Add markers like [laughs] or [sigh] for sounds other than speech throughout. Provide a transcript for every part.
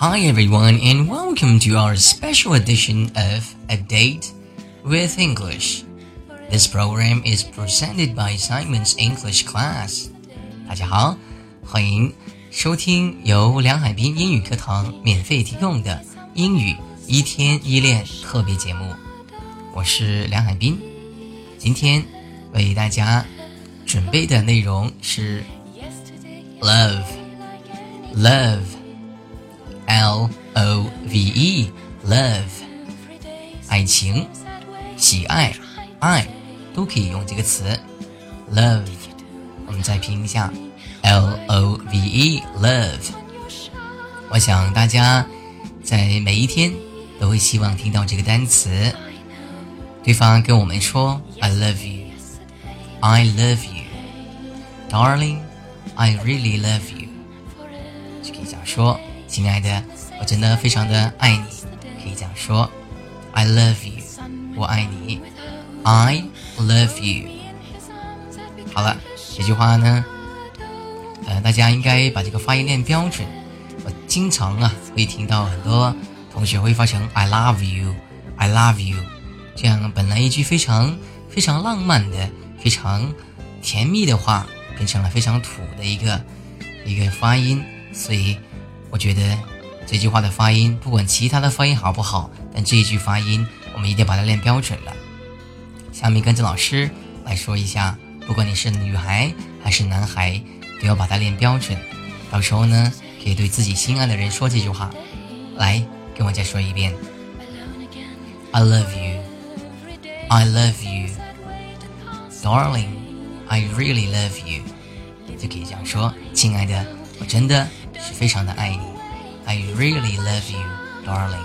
Hi everyone and welcome to our special edition of A Date with English. This program is presented by Simon's English Class. 大家好，欢迎收听由梁海滨英语课堂免费提供的英语一天一练特别节目。我是梁海滨，今天为大家准备的内容是 love love L o v e love 爱情、喜爱、爱都可以用这个词 love。我们再拼一下 l o v e love。我想大家在每一天都会希望听到这个单词。对方跟我们说 "I love you, I love you, darling, I really love you"，就可以这样说：“亲爱的，我真的非常的爱你。”可以这样说：“I love you，我爱你。”I love you。好了，这句话呢，呃，大家应该把这个发音练标准。我经常啊会听到很多同学会发成 "I love you, I love you"。这样本来一句非常非常浪漫的、非常甜蜜的话，变成了非常土的一个一个发音。所以我觉得这句话的发音，不管其他的发音好不好，但这一句发音我们一定要把它练标准了。下面跟着老师来说一下，不管你是女孩还是男孩，都要把它练标准。到时候呢，可以对自己心爱的人说这句话。来，跟我再说一遍：I love you。I love you, darling. I really love you. 就可以这样说，亲爱的，我真的是非常的爱你。I really love you, darling.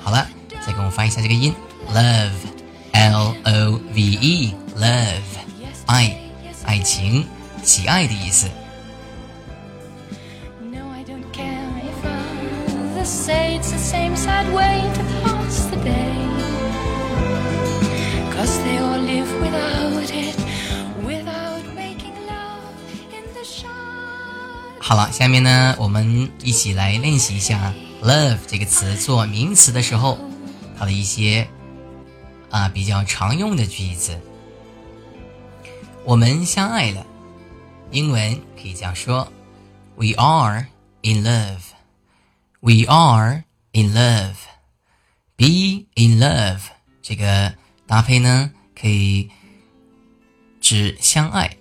好了，再给我们发一下这个音，love, l o v e, love，爱，爱情，喜爱的意思。say it's the same sad way to pass the day. 好了，下面呢，我们一起来练习一下 “love” 这个词做名词的时候，它的一些啊比较常用的句子。我们相爱了，英文可以这样说：“We are in love. We are in love. Be in love.” 这个。搭配呢，可以指相爱。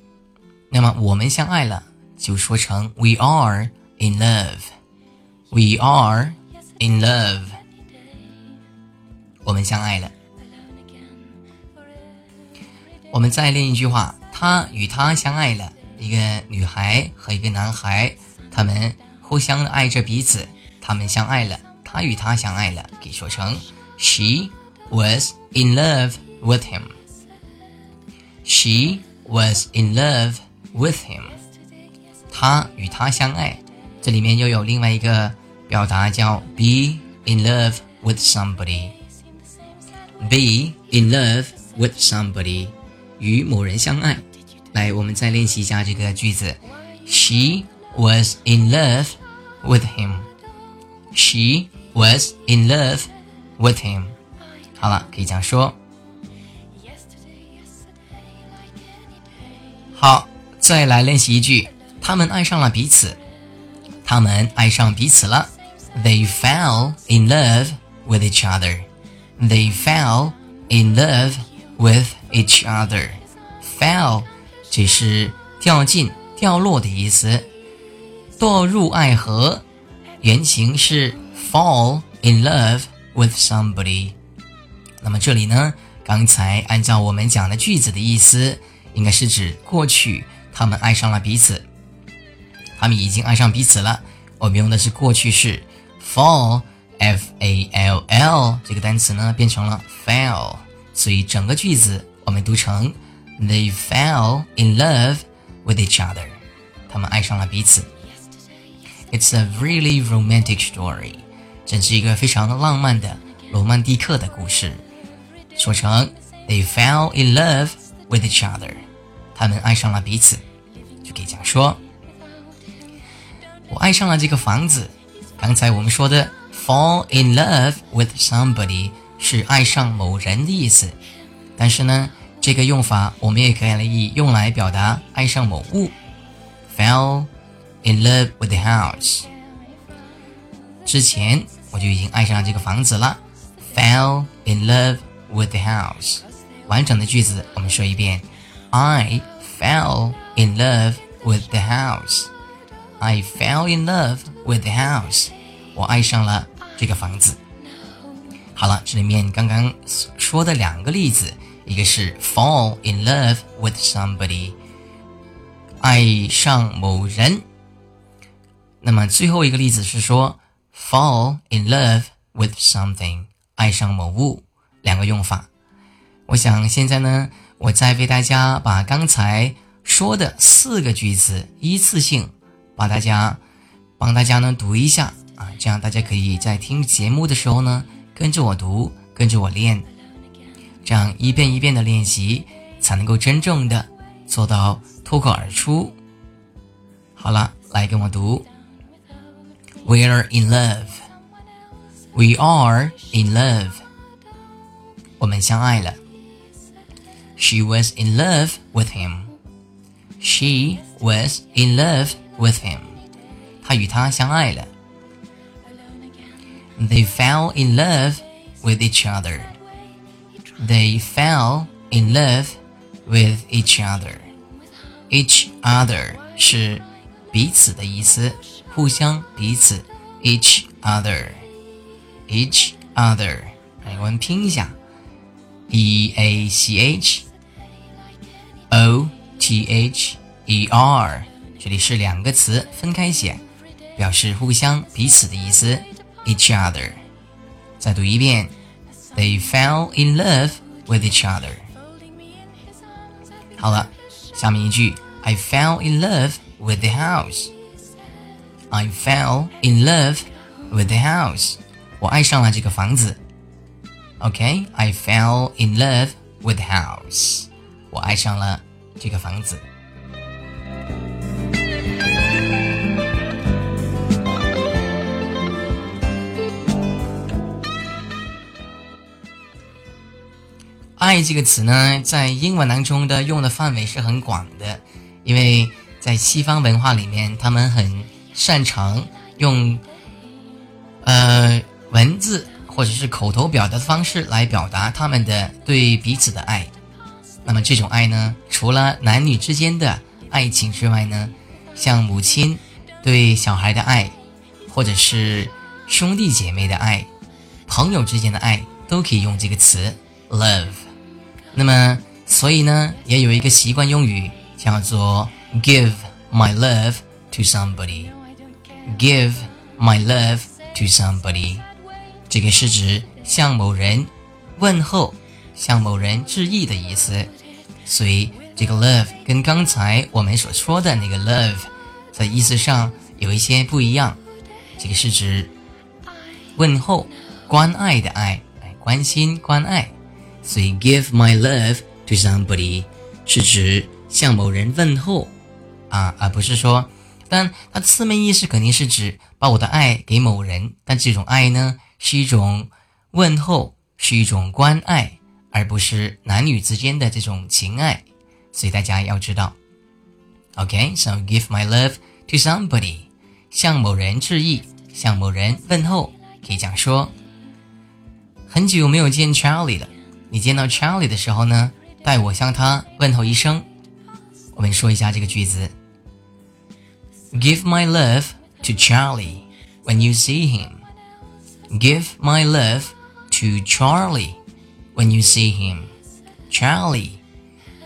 那么我们相爱了，就说成 We are in love. We are in love. 我们相爱了。我们再练一句话：他与他相爱了。一个女孩和一个男孩，他们互相爱着彼此，他们相爱了。他与他相爱了，可以说成 She was in love with him. She was in love with him. 他与她相爱，这里面又有另外一个表达叫 be in love with somebody. Be in love with somebody，与某人相爱。来，我们再练习一下这个句子。She was in love with him. She was in love with him. 好了，可以这样说。好，再来练习一句。他们爱上了彼此。他们爱上彼此了。They fell in love with each other. They fell in love with each other. Fell，这是掉进、掉落的意思。堕入爱河，原型是 fall in love with somebody。那么这里呢？刚才按照我们讲的句子的意思，应该是指过去他们爱上了彼此，他们已经爱上彼此了。我们用的是过去式，fall，f a l l 这个单词呢变成了 fell，所以整个句子我们读成 They fell in love with each other。他们爱上了彼此。It's a really romantic story，真是一个非常浪漫的罗曼蒂克的故事。说成 They fell in love with each other，他们爱上了彼此，就可以这样说。 我爱上了这个房子， 刚才我们说的 fall in love with somebody 是爱上某人的意思，但是呢，这个用法我们也可以用来表达爱上某物。fell in love with the house。之前我就已经爱上这个房子了。fell in love with the house。完整的句子我们说一遍：I fell in love with the house。 I fell in love with the house。我爱上了这个房子。好了，这里面刚刚说的两个例子，一个是 fall in love with somebody，爱上某人。那么最后一个例子是说 fall in love with something，爱上某物。两个用法。我想现在呢，我再为大家把刚才说的四个句子一次性把大家帮大家呢读一下啊，这样大家可以在听节目的时候呢。跟着我读，跟着我练，这样一遍一遍的练习，才能够真正的做到脱口而出。好了，来跟我读。，We are in love. We are in love. 我们相爱了。She was in love with him. She was in love with him. 她与他相爱了。They fell in love with each other. They fell in love with each other. Each other 是彼此的意思，互相彼此。Each other, each other，来我们拼一下，E A C H O T H E R， 这里是两个词分开写，表示互相彼此的意思。each other。再读一遍，They fell in love with each other。好了，下面一句，I fell in love with the house。I fell in love with the house。我爱上了这个房子。OK，I、fell in love with the house。我爱上了这个房子。爱这个词呢，在英文当中的用的范围是很广的，因为在西方文化里面，他们很擅长用呃文字或者是口头表达的方式来表达他们的对彼此的爱。那么这种爱呢，除了男女之间的爱情之外呢，像母亲对小孩的爱，或者是兄弟姐妹的爱、朋友之间的爱，都可以用这个词 love。那么，所以呢，也有一个习惯用语叫做 "give my love to somebody"。give my love to somebody，这个是指向某人问候、向某人致意的意思。所以，这个 love 跟刚才我们所说的那个 love 在意思上有一些不一样。这个是指问候、关爱的爱，哎，关心、关爱。所以，give my love to somebody 是指向某人问候啊，而不是说，但它字面意思肯定是指把我的爱给某人。但这种爱呢，是一种问候，是一种关爱，而不是男女之间的这种情爱。所以大家要知道，OK，so give my love to somebody，向某人致意，向某人问候，可以讲说，很久没有见 Charlie 了。你见到 Charlie 的时候呢，代我向他问候一声。我们说一下这个句子：Give my love to Charlie when you see him. Give my love to Charlie when you see him. Charlie,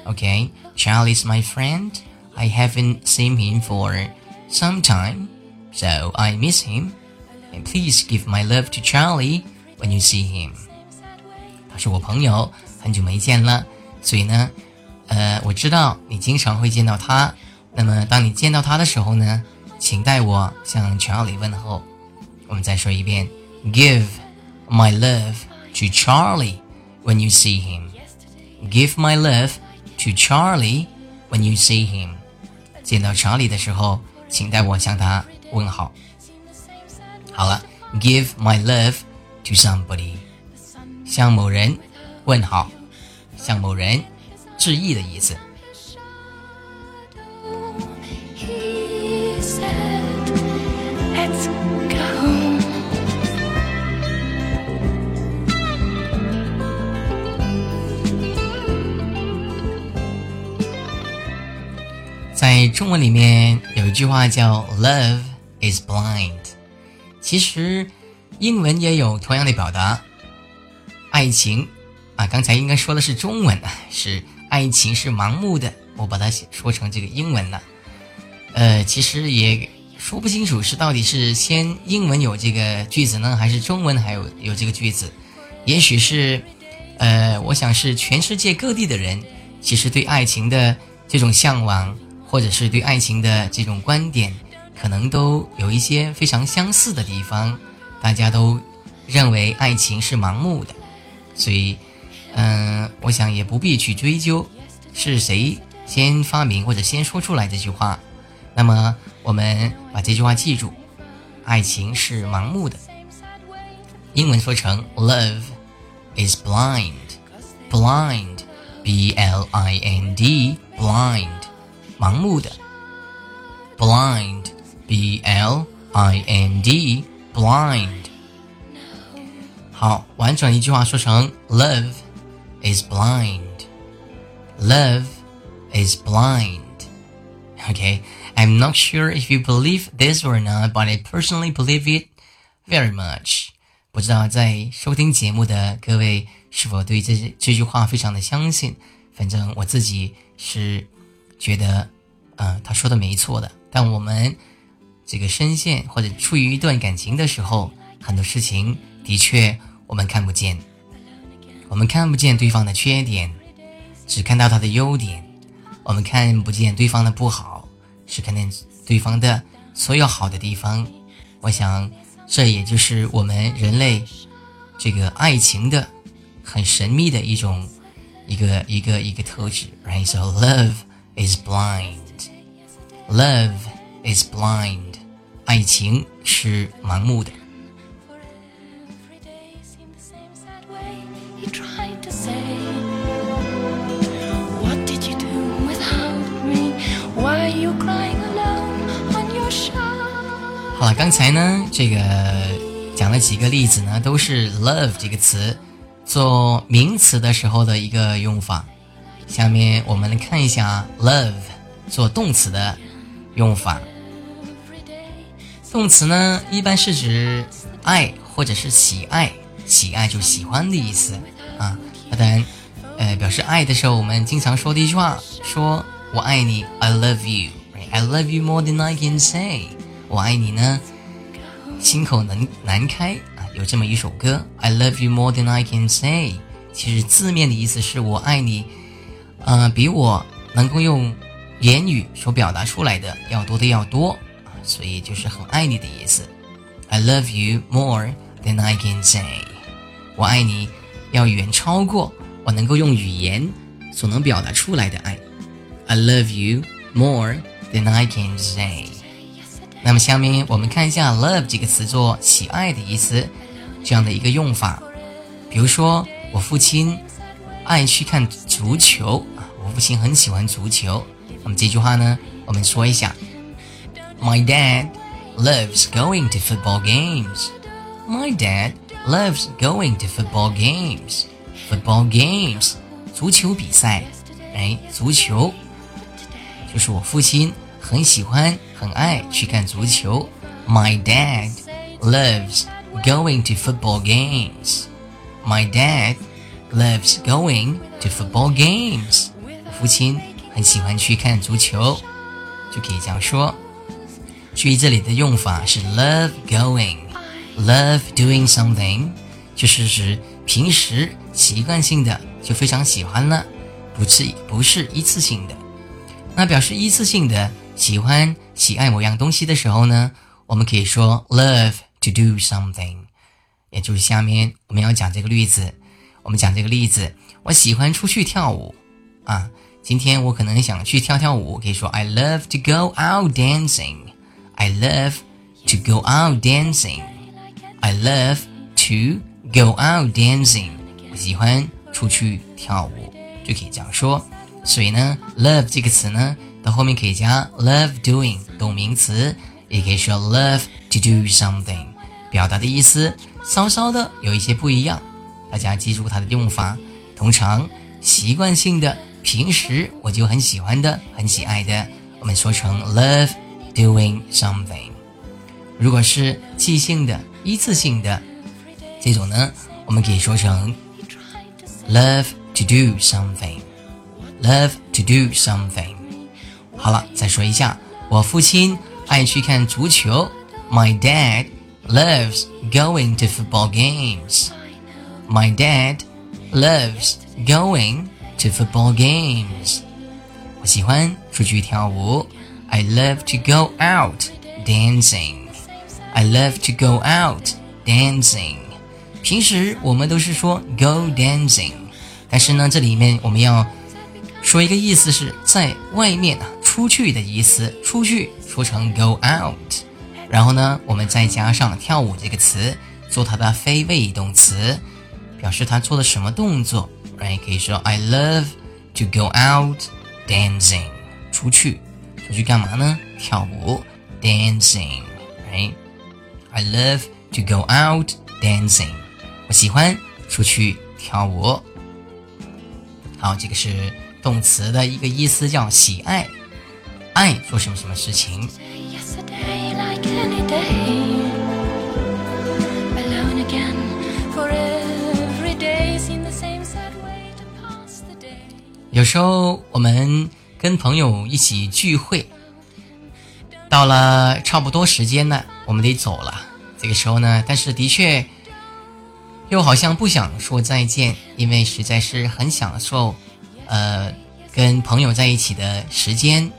okay? Charlie's my friend. I haven't seen him for some time, so I miss him. And please give my love to Charlie when you see him. 是我朋友，很久没见了，所以呢，呃，我知道你经常会见到他。那么，当你见到他的时候呢，请代我向查理问候。我们再说一遍：Give my love to Charlie when you see him. Give my love to Charlie when you see him. 见到查理的时候，请代我向他问好。好了，give my love to somebody，向某人问好，向某人致意的意思。在中文里面有一句话叫 “Love is blind”，其实英文也有同样的表达。爱情啊，刚才应该说的是中文啊，是爱情是盲目的，我把它说成这个英文了。呃，其实也说不清楚是到底是先英文有这个句子呢，还是中文还有有这个句子。也许是，呃，我想是全世界各地的人其实对爱情的这种向往。或者是对爱情的这种观点，可能都有一些非常相似的地方。大家都认为爱情是盲目的，所以，嗯，我想也不必去追究是谁先发明或者先说出来这句话。那么，我们把这句话记住：爱情是盲目的。英文说成 “Love is blind”，blind，b-l-i-n-d，blind。盲目的，blind，b l i n d blind。好，完整一句话说成 Love is blind. Love is blind. Okay, I'm not sure if you believe this or not, but I personally believe it very much. 不知道在收听节目的各位是否对这这句话非常的相信？反正我自己是。觉得，嗯，他说的没错的。但我们这个深陷或者处于一段感情的时候，很多事情的确我们看不见，我们看不见对方的缺点，只看到他的优点；我们看不见对方的不好，只看见对方的所有好的地方。我想，这也就是我们人类这个爱情的很神秘的一种一个一个一个特质，right？So love。is blind. Love is blind. 爱情是盲目的。好了，刚才呢，这个讲了几个例子呢，都是 love 这个词做名词的时候的一个用法。下面我们来看一下 love 做动词的用法。动词呢，一般是指爱或者是喜爱，喜爱就喜欢的意思啊。那当然，呃，表示爱的时候，我们经常说的一句话，说我爱你，I love you I love you more than I can say。我爱你呢，心口能难开啊。有这么一首歌，I love you more than I can say。其实字面的意思是我爱你。嗯，比我能够用言语所表达出来的要多的要多啊，所以就是很爱你的意思。I love you more than I can say。我爱你要远超过我能够用语言所能表达出来的爱。I love you more Then I can say。那么下面我们看一下 love 这个词作喜爱的意思这样的一个用法。比如说，我父亲爱去看足球。我父亲很喜欢足球。那么这句话呢，我们说一下：My dad loves going to football games. My dad loves going to football games. Football games，足球比赛。哎，足球就是我父亲很喜欢、很爱去看足球。My dad loves going to football games. My dad loves going to football games. 父亲很喜欢去看足球，就可以这样说。注意这里的用法是 love going，love doing something，就是指平时习惯性的就非常喜欢了，不是不是一次性的。那表示一次性的喜欢喜爱某样东西的时候呢，我们可以说 love to do something，也就是下面我们要讲这个例子。我们讲这个例子，我喜欢出去跳舞啊。今天我可能想去跳跳舞，可以说 I love to go out dancing. I love to go out dancing. I love to go out dancing。我喜欢出去跳舞，就可以这样说。所以呢，love 这个词呢，到后面可以加 love doing 动名词，也可以说 love to do something，表达的意思稍稍的有一些不一样。大家记住它的用法。通常习惯性的，平时我就很喜欢的、很喜爱的，我们说成 love doing something。如果是即兴的、一次性的这种呢，我们可以说成 love to do something。Love to do something。好了，再说一下，我父亲爱去看足球。My dad loves going to football games. My dad loves going to football games. 我喜欢出去跳舞。I love to go out dancing. I love to go out dancing. 平时我们都是说 go dancing，但是呢，这里面我们要说一个意思是在外面啊， 出去的意思，出去说成 go out，然后呢，我们再加上跳舞这个词，做它的非谓语动词，表示他做的什么动作，right？可以说 I love to go out dancing，出去，出去干嘛呢？跳舞，dancing，right？I love to go out dancing，我喜欢出去跳舞。好，这个是。动词的一个意思叫喜爱，爱做什么什么事情。有时候我们跟朋友一起聚会，到了差不多时间了，我们得走了。这个时候呢，但是的确又好像不想说再见，因为实在是很享受。呃，跟朋友在一起的时间啊，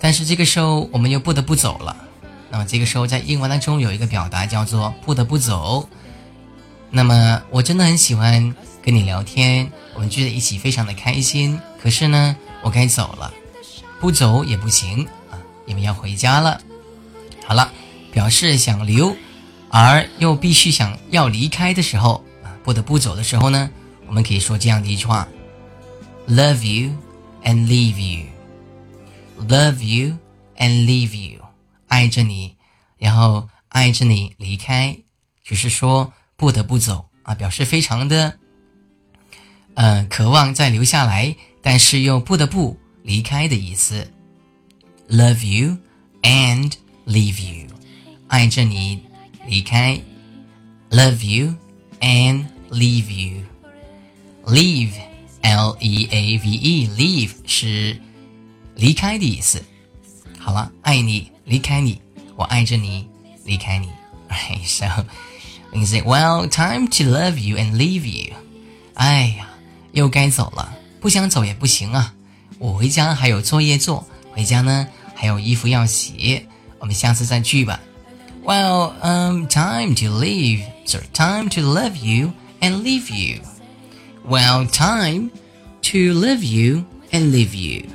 但是这个时候我们又不得不走了。那么这个时候在英文当中有一个表达叫做“不得不走”。那么我真的很喜欢跟你聊天，我们聚在一起非常的开心。可是呢，我该走了，不走也不行啊，因为要回家了。好了，表示想留，而又必须想要离开的时候啊，不得不走的时候呢，我们可以说这样的一句话。love you and leave you, love you and leave you，爱着你，然后爱着你离开，就是说不得不走啊，表示非常的，呃，渴望再留下来，但是又不得不离开的意思。Love you and leave you，爱着你离开，love you and leave you，leave。L E A V E leave 是 离开的意思。好了，爱你，离开你，我爱着你，离开你。Right, [laughs] so you say, well, time to love you and leave you. 哎呀，又该走了，不想走也不行啊。我回家还有作业做，回家呢还有衣服要洗。我们下次再聚吧。Well, um, time to leave. So time to love you and leave you. Well, time to leave you and leave you。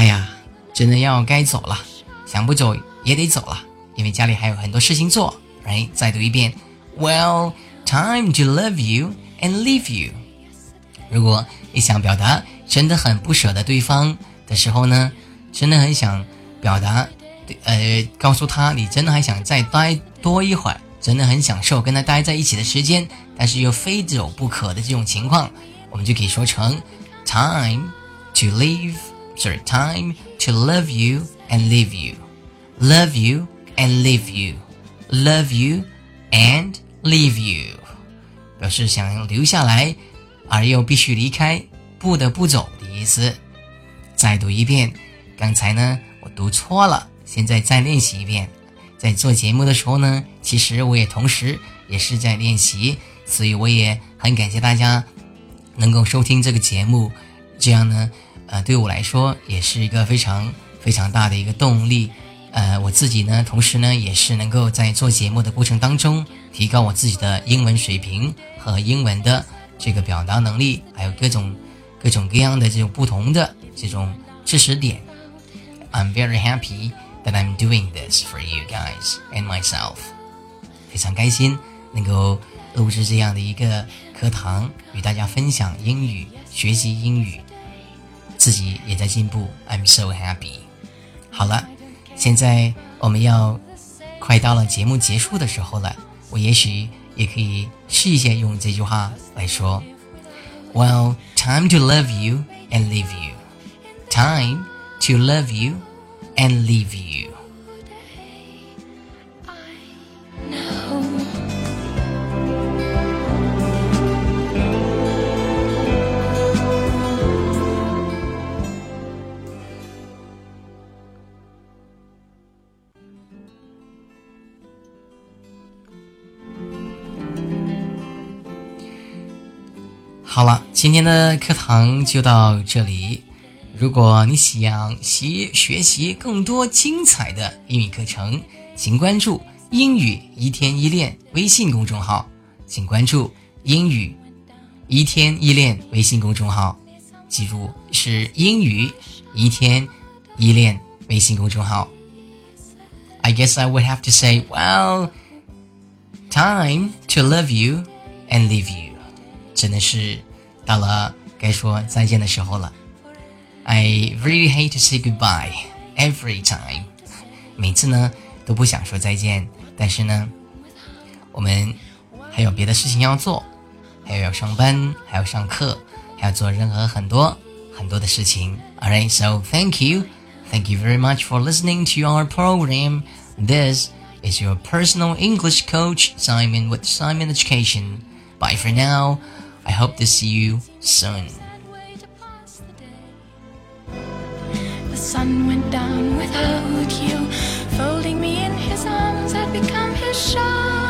哎呀，真的要该走了，想不走也得走了，因为家里还有很多事情做。来，再读一遍。Well, time to love you and leave you。如果你想表达真的很不舍得对方的时候呢，真的很想表达，呃，告诉他你真的还想再待多一会儿。真的很享受跟他待在一起的时间，但是又非走不可的这种情况，我们就可以说成 time to leave 是 time to love you and leave you，love you and leave you，love you and leave you，表示想留下来而又必须离开，不得不走的意思。再读一遍，刚才呢我读错了，现在再练习一遍。在做节目的时候呢，其实我也同时也是在练习，所以我也很感谢大家能够收听这个节目，这样呢，呃，对我来说也是一个非常非常大的一个动力。呃，我自己呢，同时呢，也是能够在做节目的过程当中提高我自己的英文水平和英文的这个表达能力，还有各种各种各样的这种不同的这种知识点。I'm very happy. that I'm doing this for you guys and myself. 非常开心能够录制这样的一个课堂，与大家分享英语，学习英语，自己也在进步。I'm so happy。好了，现在我们要快到了节目结束的时候了，我也许也可以试一下用这句话来说：Well, time to love you and leave you. Time to love you and leave you. 好了，今天的课堂就到这里。如果你想习学习更多精彩的英语课程，请关注“英语一天一练”微信公众号。请关注“英语一天一练”微信公众号，记住是“英语一天一练”微信公众号。I guess I would have to say, well, time to love you and leave you. 真的是到了该说再见的时候了。I really hate to say goodbye every time。每次呢都不想说再见，但是呢，我们还有别的事情要做，还有要上班，还要上课，还要做任何很多很多的事情。Alright, so thank you, thank you very much for listening to our program. This is your personal English coach Simon with Simon Education. Bye for now. I hope to see you soon. The sun went down without you. Folding me in his arms, I'd become his shadow.